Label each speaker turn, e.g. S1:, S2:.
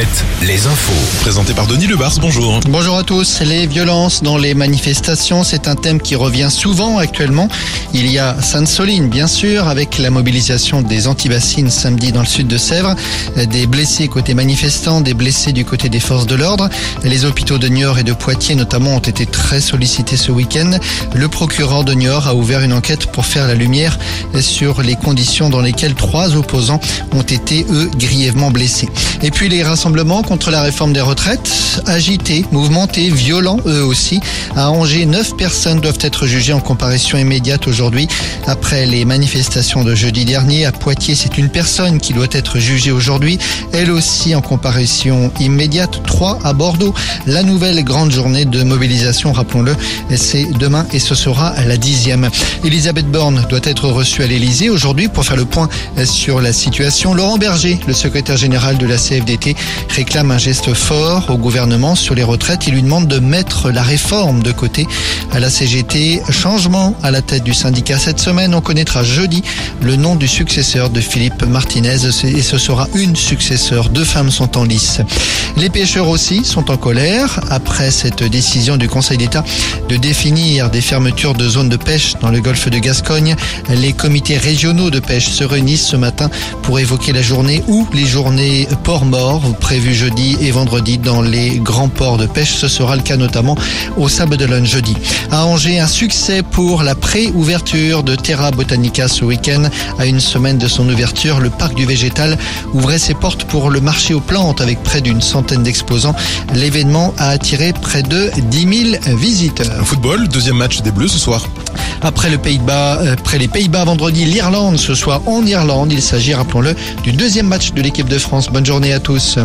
S1: 7, les infos. Présenté par Denis Lebars, bonjour.
S2: Bonjour à tous. Les violences dans les manifestations, c'est un thème qui revient souvent actuellement. Il y a Sainte-Soline, bien sûr, avec la mobilisation des antibassines samedi dans le sud de Sèvres. Des blessés côté manifestants, des blessés du côté des forces de l'ordre. Les hôpitaux de Niort et de Poitiers notamment ont été très sollicités ce week-end. Le procureur de Niort a ouvert une enquête pour faire la lumière sur les conditions dans lesquelles trois opposants ont été, eux, grièvement blessés. Et puis les rassemblements contre la réforme des retraites, agités, mouvementés, violents eux aussi. À Angers, neuf personnes doivent être jugées en comparution immédiate aujourd'hui après les manifestations de jeudi dernier. À Poitiers, c'est une personne qui doit être jugée aujourd'hui, elle aussi en comparution immédiate. Trois à Bordeaux. La nouvelle grande journée de mobilisation, rappelons-le, c'est demain et ce sera la dixième. Elisabeth Borne doit être reçue à l'Elysée aujourd'hui pour faire le point sur la situation. Laurent Berger, le secrétaire général de la CFDT, réclame un geste fort au gouvernement sur les retraites. Il lui demande de mettre la réforme de côté. À la CGT, changement à la tête du syndicat cette semaine. On connaîtra jeudi le nom du successeur de Philippe Martinez et ce sera une successeur. Deux femmes sont en lice. Les pêcheurs aussi sont en colère après cette décision du Conseil d'État de définir des fermetures de zones de pêche dans le golfe de Gascogne. Les comités régionaux de pêche se réunissent ce matin pour évoquer la journée ou les journées port mort prévues jeudi et vendredi dans les grands ports de pêche. Ce sera le cas notamment au Sable d'Olonne jeudi. À Angers, un succès pour la pré-ouverture de Terra Botanica ce week-end. À une semaine de son ouverture, le parc du végétal ouvrait ses portes pour le marché aux plantes avec près d'une centaine d'exposants. L'événement a attiré près de 10 000 visiteurs.
S1: Football, deuxième match des Bleus ce soir.
S2: Après, le Pays-Bas, euh, après les Pays-Bas vendredi, l'Irlande ce soir en Irlande. Il s'agit, rappelons-le, du deuxième match de l'équipe de France. Bonne journée à tous.